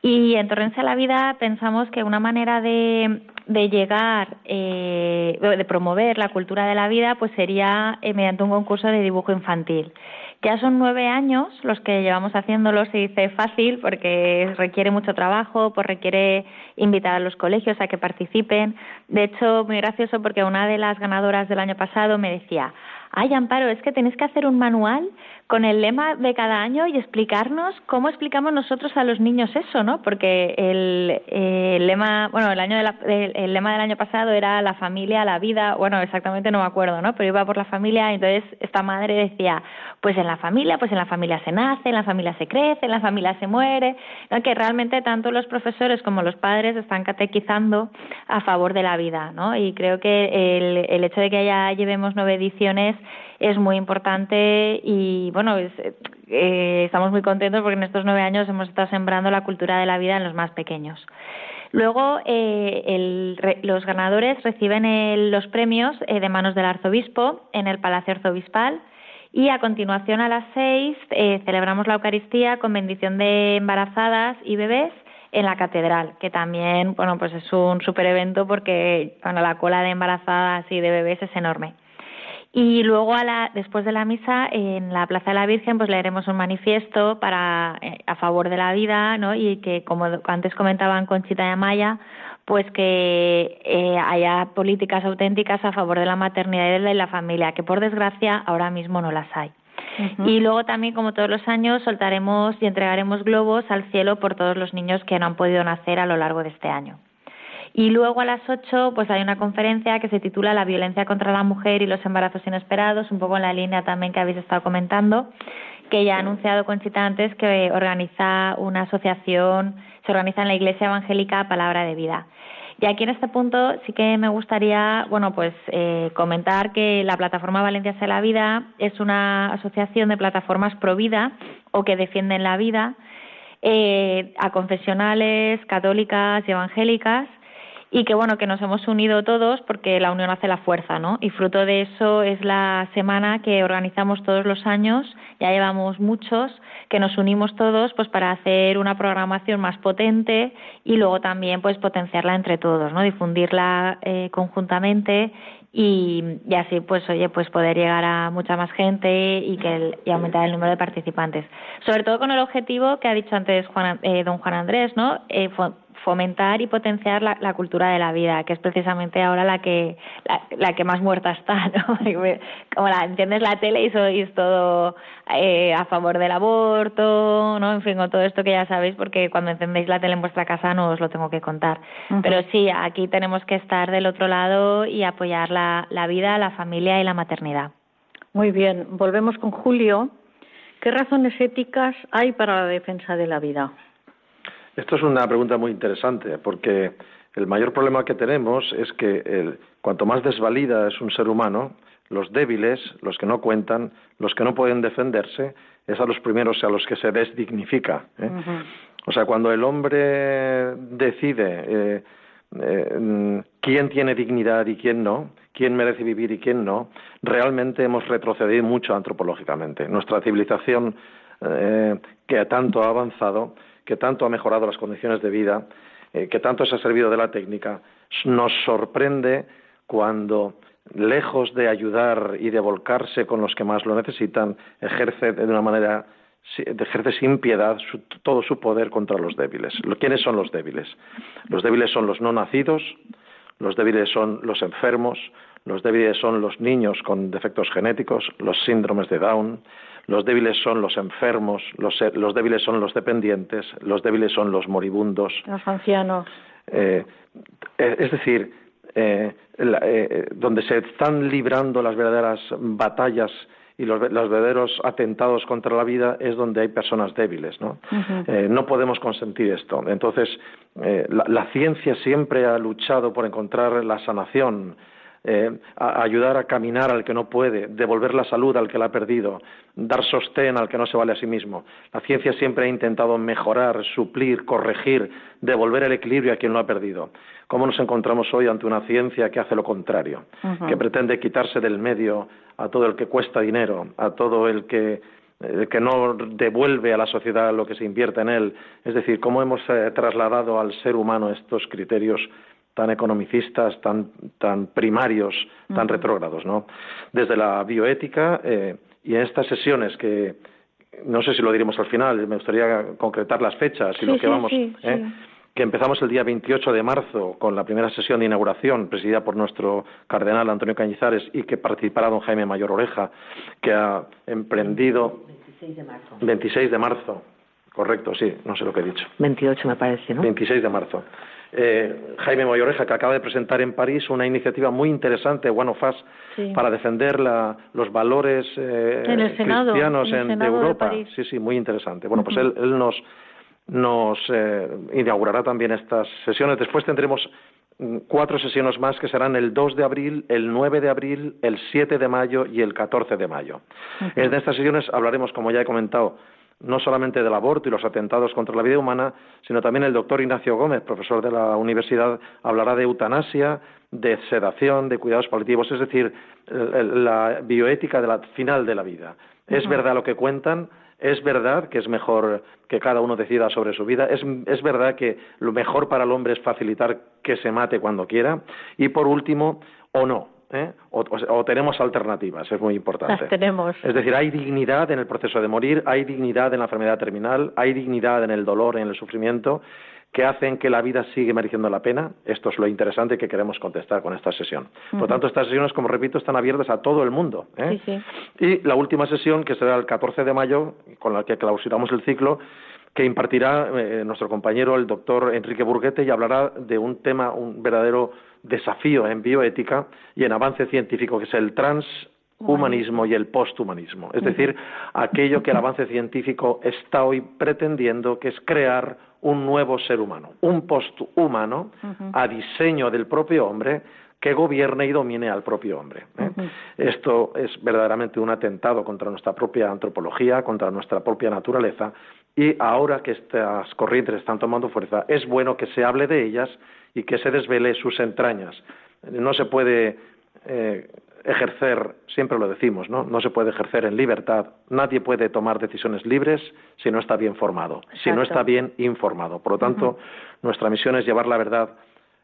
Y en Torrens a la vida pensamos que una manera de, de llegar, eh, de promover la cultura de la vida, pues sería eh, mediante un concurso de dibujo infantil. Ya son nueve años los que llevamos haciéndolo, se dice fácil porque requiere mucho trabajo, pues requiere invitar a los colegios a que participen. De hecho, muy gracioso porque una de las ganadoras del año pasado me decía, ay Amparo, es que tenéis que hacer un manual con el lema de cada año y explicarnos cómo explicamos nosotros a los niños eso, ¿no? Porque el, lema, bueno, el año el lema del año pasado era la familia, la vida, bueno, exactamente no me acuerdo, ¿no? Pero iba por la familia entonces esta madre decía, pues en la familia, pues en la familia se nace, en la familia se crece, en la familia se muere, ¿no? que realmente tanto los profesores como los padres están catequizando a favor de la vida, ¿no? Y creo que el, el hecho de que ya llevemos nueve ediciones es muy importante y bueno, eh, estamos muy contentos porque en estos nueve años hemos estado sembrando la cultura de la vida en los más pequeños. Luego, eh, los ganadores reciben los premios eh, de manos del arzobispo en el Palacio Arzobispal y a continuación a las seis celebramos la Eucaristía con bendición de embarazadas y bebés en la catedral, que también, bueno, pues es un super evento porque bueno, la cola de embarazadas y de bebés es enorme. Y luego, a la, después de la misa, en la Plaza de la Virgen, pues leeremos un manifiesto para, eh, a favor de la vida, ¿no? Y que, como antes comentaban Conchita y Amaya, pues que eh, haya políticas auténticas a favor de la maternidad y de la familia, que por desgracia ahora mismo no las hay. Y luego también, como todos los años, soltaremos y entregaremos globos al cielo por todos los niños que no han podido nacer a lo largo de este año. Y luego a las ocho pues hay una conferencia que se titula La violencia contra la mujer y los embarazos inesperados, un poco en la línea también que habéis estado comentando, que ya ha anunciado Conchita antes que organiza una asociación, se organiza en la Iglesia Evangélica Palabra de Vida. Y aquí en este punto sí que me gustaría, bueno, pues eh, comentar que la plataforma Valencia sea la Vida es una asociación de plataformas pro vida o que defienden la vida eh, a confesionales, católicas y evangélicas y que bueno que nos hemos unido todos porque la unión hace la fuerza, ¿no? Y fruto de eso es la semana que organizamos todos los años, ya llevamos muchos, que nos unimos todos pues para hacer una programación más potente y luego también pues potenciarla entre todos, ¿no? Difundirla eh, conjuntamente y, y, así pues oye pues poder llegar a mucha más gente y que y aumentar el número de participantes sobre todo con el objetivo que ha dicho antes Juan, eh, don Juan Andrés no eh, fomentar y potenciar la, cultura de la vida, que es precisamente ahora la que la, que más muerta está, ¿no? Como la entiendes la tele y sois todo eh, a favor del aborto, ¿no? En fin, con todo esto que ya sabéis, porque cuando encendéis la tele en vuestra casa no os lo tengo que contar. Pero sí, aquí tenemos que estar del otro lado y apoyar la, la vida, la familia y la maternidad. Muy bien, volvemos con Julio. ¿Qué razones éticas hay para la defensa de la vida? Esto es una pregunta muy interesante porque el mayor problema que tenemos es que cuanto más desvalida es un ser humano, los débiles, los que no cuentan, los que no pueden defenderse, es a los primeros a los que se desdignifica. ¿eh? O sea, cuando el hombre decide eh, eh, quién tiene dignidad y quién no, quién merece vivir y quién no, realmente hemos retrocedido mucho antropológicamente. Nuestra civilización, que tanto ha avanzado, que tanto ha mejorado las condiciones de vida, eh, que tanto se ha servido de la técnica, nos sorprende cuando, lejos de ayudar y de volcarse con los que más lo necesitan, ejerce de una manera ejerce sin piedad todo su poder contra los débiles. ¿Quiénes son los débiles? Los débiles son los no nacidos, los débiles son los enfermos, los débiles son los niños con defectos genéticos, los síndromes de Down, los débiles son los enfermos, los, los débiles son los dependientes, los débiles son los moribundos. Los ancianos. Eh, eh, es decir, eh, donde se están librando las verdaderas batallas y los, verdaderos atentados contra la vida es donde hay personas débiles, ¿no? no podemos consentir esto. Entonces, la, ciencia siempre ha luchado por encontrar la sanación, eh, ayudar a caminar al que no puede, devolver la salud al que la ha perdido, dar sostén al que no se vale a sí mismo. La ciencia siempre ha intentado mejorar, suplir, corregir, devolver el equilibrio a quien lo ha perdido. ¿Cómo nos encontramos hoy ante una ciencia que hace lo contrario, que pretende quitarse del medio a todo el que cuesta dinero, a todo el que que no devuelve a la sociedad lo que se invierte en él. Es decir, cómo hemos eh, trasladado al ser humano estos criterios tan economicistas, tan, tan primarios, tan retrógrados, ¿no? Desde la bioética eh, y en estas sesiones que no sé si lo diremos al final, me gustaría concretar las fechas y lo que vamos, ¿eh? que empezamos el día 28 de marzo con la primera sesión de inauguración presidida por nuestro cardenal Antonio Cañizares y que participará don Jaime Mayor Oreja, que ha emprendido 26 de marzo. 26 de marzo, correcto, sí, no sé lo que he dicho. 28 me parece, ¿no? 26 de marzo eh, Jaime Moyoreja, que acaba de presentar en París una iniciativa muy interesante, One of Us, para defender los valores eh, cristianos en, Europa. sí, sí, muy interesante. Bueno, pues él, nos, nos eh, inaugurará también estas sesiones. Después tendremos mm, cuatro sesiones más que serán el 2 de abril, el 9 de abril, el 7 de mayo y el 14 de mayo. En estas sesiones hablaremos, como ya he comentado, no solamente del aborto y los atentados contra la vida humana, sino también el doctor Ignacio Gómez, profesor de la universidad, hablará de eutanasia, de sedación, de cuidados paliativos, es decir, la bioética de la, final de la vida. Es verdad lo que cuentan, es verdad que es mejor que cada uno decida sobre su vida, es, es verdad que lo mejor para el hombre es facilitar que se mate cuando quiera, y por último, o no, ¿eh? o, tenemos alternativas, es muy importante. tenemos. Es decir, hay dignidad en el proceso de morir, hay dignidad en la enfermedad terminal, hay dignidad en el dolor, en el sufrimiento, que hacen que la vida siga mereciendo la pena. Esto es lo interesante que queremos contestar con esta sesión. Por lo tanto, estas sesiones, como repito, están abiertas a todo el mundo. ¿eh? Y la última sesión, que será el 14 de mayo, con la que clausuramos el ciclo, que impartirá eh, nuestro compañero, el doctor Enrique Burguete, y hablará de un tema, un verdadero desafío en bioética y en avance científico, que es el transhumanismo y el posthumanismo. Es decir, aquello que el avance científico está hoy pretendiendo, que es crear un nuevo ser humano, un posthumano a diseño del propio hombre que gobierne y domine al propio hombre. ¿eh? Esto es verdaderamente un atentado contra nuestra propia antropología, contra nuestra propia naturaleza, y ahora que estas corrientes están tomando fuerza, es bueno que se hable de ellas y que se desvele sus entrañas. No se puede eh, ejercer, siempre lo decimos, ¿no? No se puede ejercer en libertad. Nadie puede tomar decisiones libres si no está bien formado, si no está bien informado. Por lo tanto, nuestra misión es llevar la verdad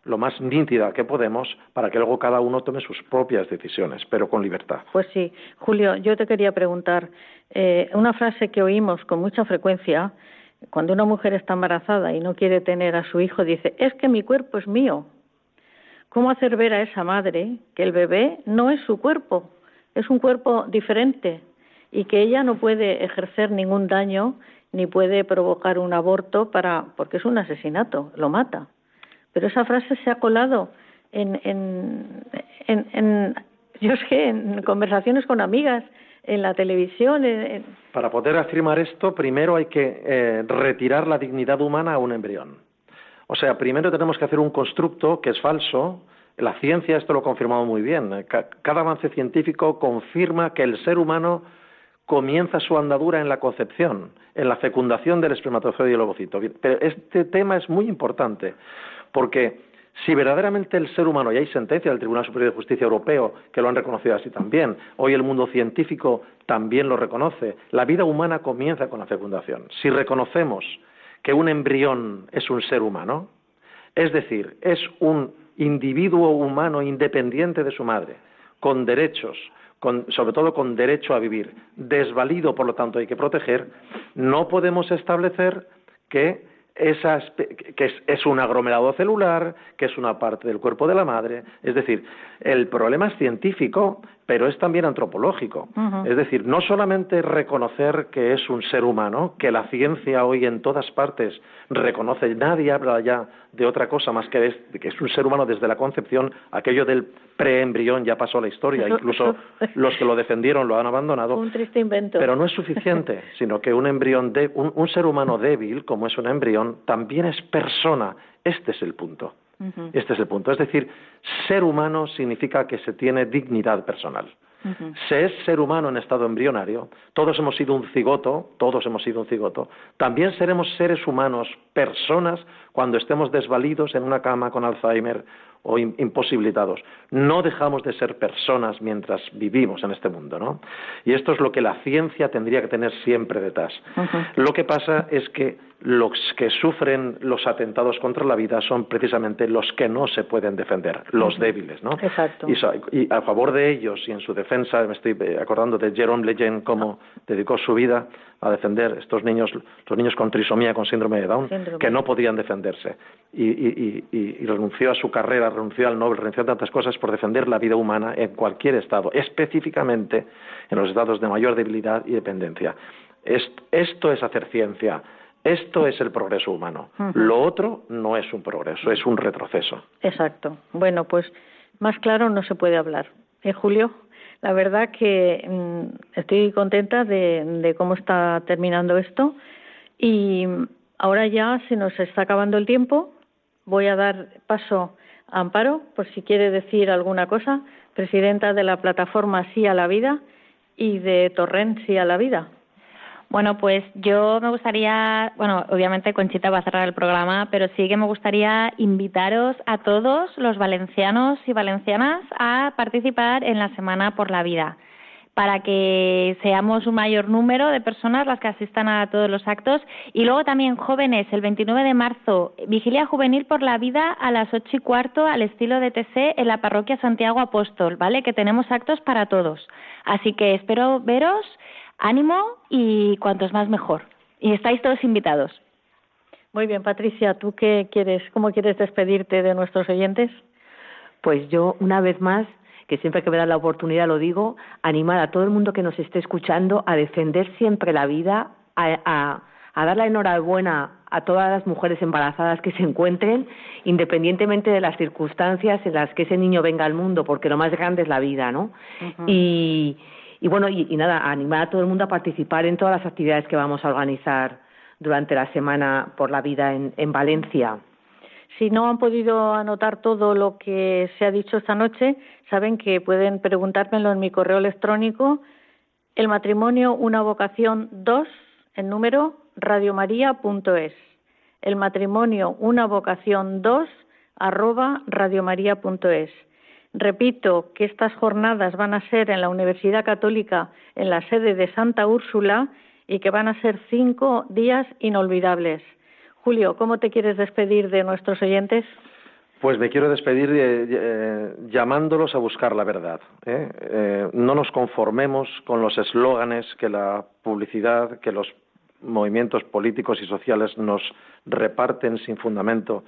lo más nítida que podemos para que luego cada uno tome sus propias decisiones, pero con libertad. Pues sí, Julio, yo te quería preguntar eh, una frase que oímos con mucha frecuencia cuando una mujer está embarazada y no quiere tener a su hijo, dice, es que mi cuerpo es mío. ¿Cómo hacer ver a esa madre que el bebé no es su cuerpo, es un cuerpo diferente y que ella no puede ejercer ningún daño ni puede provocar un aborto para porque es un asesinato, lo mata. Pero esa frase se ha colado en, en, en, yo sé, en conversaciones con amigas, en la televisión. Para poder afirmar esto, primero hay que eh, retirar la dignidad humana a un embrión. O sea, primero tenemos que hacer un constructo que es falso. La ciencia esto lo ha confirmado muy bien. Cada avance científico confirma que el ser humano comienza su andadura en la concepción, en la fecundación del espermatozoide y el ovocito. Pero este tema es muy importante porque si verdaderamente el ser humano, y hay sentencia del Tribunal Superior de Justicia Europeo que lo han reconocido así también, hoy el mundo científico también lo reconoce, la vida humana comienza con la fecundación. Si reconocemos que un embrión es un ser humano, es decir, es un individuo humano independiente de su madre, con derechos, sobre todo con derecho a vivir, desvalido, por lo tanto hay que proteger, no podemos establecer que que es, un aglomerado celular, que es una parte del cuerpo de la madre. Es decir, el problema es científico, pero es también antropológico. Es decir, no solamente reconocer que es un ser humano, que la ciencia hoy en todas partes reconoce, nadie habla ya de otra cosa más que es, que es un ser humano desde la concepción, aquello del preembrión ya pasó a la historia, incluso los que lo defendieron lo han abandonado. Un triste invento. Pero no es suficiente, sino que un embrión, de, un ser humano débil, como es un embrión, también es persona. Este es el punto. Este es el punto. Es decir, ser humano significa que se tiene dignidad personal. Se es ser humano en estado embrionario, todos hemos sido un cigoto, todos hemos sido un cigoto, también seremos seres humanos, personas, cuando estemos desvalidos en una cama con Alzheimer o imposibilitados. No dejamos de ser personas mientras vivimos en este mundo, ¿no? Y esto es lo que la ciencia tendría que tener siempre detrás. Lo que pasa es que los que sufren los atentados contra la vida son precisamente los que no se pueden defender, los débiles, ¿no? Exacto. Y, a favor de ellos y en su defensa, me estoy acordando de Jerome Lejeune, cómo dedicó su vida a defender estos niños, los niños con trisomía, con síndrome de Down, que no podían defenderse. Y, y, renunció a su carrera, renunció al Nobel, renunció a tantas cosas por defender la vida humana en cualquier estado, específicamente en los estados de mayor debilidad y dependencia. Esto es hacer ciencia esto es el progreso humano. Lo otro no es un progreso, es un retroceso. Exacto. Bueno, pues más claro no se puede hablar. ¿Eh, Julio? La verdad que mm, estoy contenta de, de, cómo está terminando esto y ahora ya se nos está acabando el tiempo. Voy a dar paso Amparo por si quiere decir alguna cosa, presidenta de la plataforma Sí a la Vida y de Torrent Sí a la Vida. Bueno, pues yo me gustaría, bueno, obviamente Conchita va a cerrar el programa, pero sí que me gustaría invitaros a todos los valencianos y valencianas a participar en la Semana por la Vida para que seamos un mayor número de personas las que asistan a todos los actos. Y luego también jóvenes, el 29 de marzo, Vigilia Juvenil por la Vida a las ocho y cuarto al estilo de TC en la parroquia Santiago Apóstol, ¿vale? Que tenemos actos para todos. Así que espero veros ánimo y cuantos más mejor. Y estáis todos invitados. Muy bien, Patricia, ¿tú qué quieres, cómo quieres despedirte de nuestros oyentes? Pues yo, una vez más, que siempre que me da la oportunidad lo digo, animar a todo el mundo que nos esté escuchando a defender siempre la vida, a, a dar la enhorabuena a todas las mujeres embarazadas que se encuentren, independientemente de las circunstancias en las que ese niño venga al mundo, porque lo más grande es la vida, ¿no? Y y bueno, y, nada, animar a todo el mundo a participar en todas las actividades que vamos a organizar durante la Semana por la Vida en, en Valencia. Si no han podido anotar todo lo que se ha dicho esta noche, saben que pueden preguntármelo en mi correo electrónico, el matrimonio una vocación 2, en número radiomaria.es. El matrimonio una vocación 2 arroba radiomaria.es. Repito que estas jornadas van a ser en la Universidad Católica, en la sede de Santa Úrsula, y que van a ser cinco días inolvidables. Julio, ¿cómo te quieres despedir de nuestros oyentes? Pues me quiero despedir eh, eh, llamándolos a buscar la verdad. ¿eh? no nos conformemos con los eslóganes que la publicidad, que los movimientos políticos y sociales nos reparten sin fundamento,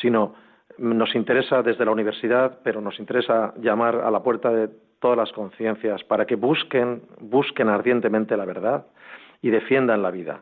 sino nos interesa desde la universidad, pero nos interesa llamar a la puerta de todas las conciencias para que busquen, busquen ardientemente la verdad y defiendan la vida.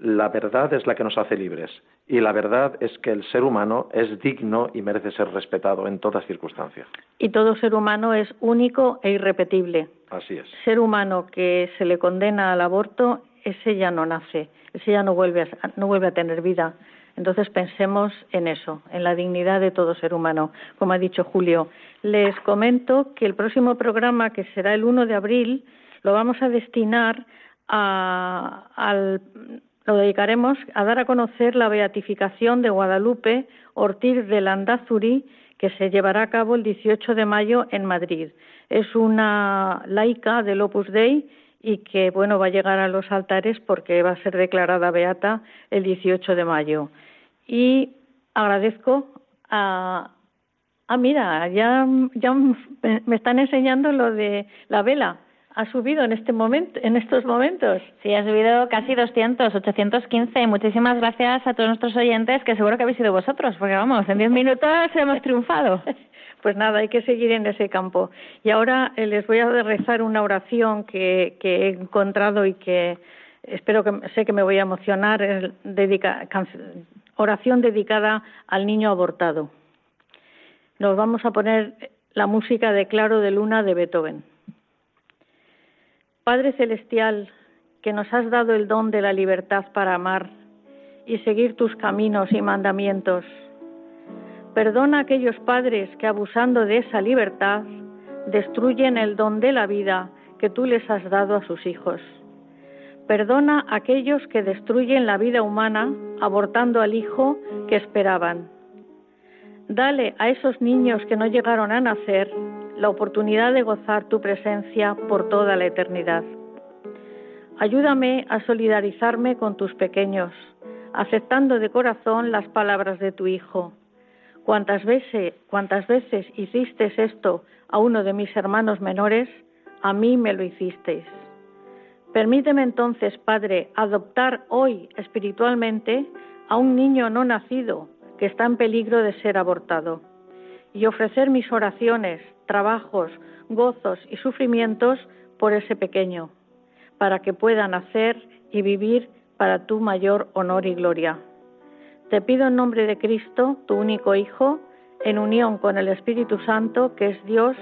La verdad es la que nos hace libres y la verdad es que el ser humano es digno y merece ser respetado en todas circunstancias. Y todo ser humano es único e irrepetible. Así es. Ser humano que se le condena al aborto, ese ya no nace, ese ya no vuelve a, no vuelve a tener vida. Entonces pensemos en eso, en la dignidad de todo ser humano, como ha dicho Julio. Les comento que el próximo programa, que será el 1 de abril, lo vamos a destinar a, al, lo dedicaremos a dar a conocer la beatificación de Guadalupe Ortiz de Landazuri, que se llevará a cabo el 18 de mayo en Madrid. Es una laica del Opus Dei y que bueno va a llegar a los altares porque va a ser declarada beata el 18 de mayo y agradezco a ah mira ya ya me están enseñando lo de la vela ha subido en este momento en estos momentos sí ha subido casi 200 815 muchísimas gracias a todos nuestros oyentes que seguro que habéis sido vosotros porque vamos en 10 minutos hemos triunfado pues nada, hay que seguir en ese campo. Y ahora eh, les voy a rezar una oración que, que he encontrado y que espero que sé que me voy a emocionar, es dedica, oración dedicada al niño abortado. Nos vamos a poner la música de Claro de Luna de Beethoven. Padre Celestial, que nos has dado el don de la libertad para amar y seguir tus caminos y mandamientos, perdona a aquellos padres que abusando de esa libertad destruyen el don de la vida que tú les has dado a sus hijos. Perdona a aquellos que destruyen la vida humana abortando al hijo que esperaban. Dale a esos niños que no llegaron a nacer la oportunidad de gozar tu presencia por toda la eternidad. Ayúdame a solidarizarme con tus pequeños, aceptando de corazón las palabras de tu Hijo. Cuantas veces, cuántas veces hicisteis esto a uno de mis hermanos menores, a mí me lo hicisteis. Permíteme entonces, Padre, adoptar hoy espiritualmente a un niño no nacido que está en peligro de ser abortado y ofrecer mis oraciones, trabajos, gozos y sufrimientos por ese pequeño, para que pueda nacer y vivir para tu mayor honor y gloria. Te pido en nombre de Cristo, tu único Hijo, en unión con el Espíritu Santo, que es Dios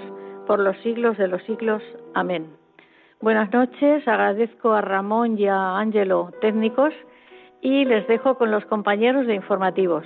por los siglos de los siglos. Amén. Buenas noches, agradezco a Ramón y a Ángelo técnicos y les dejo con los compañeros de informativos.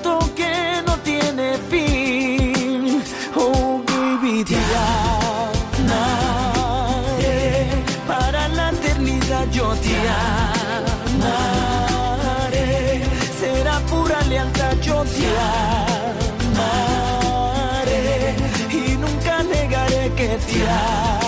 amaré que te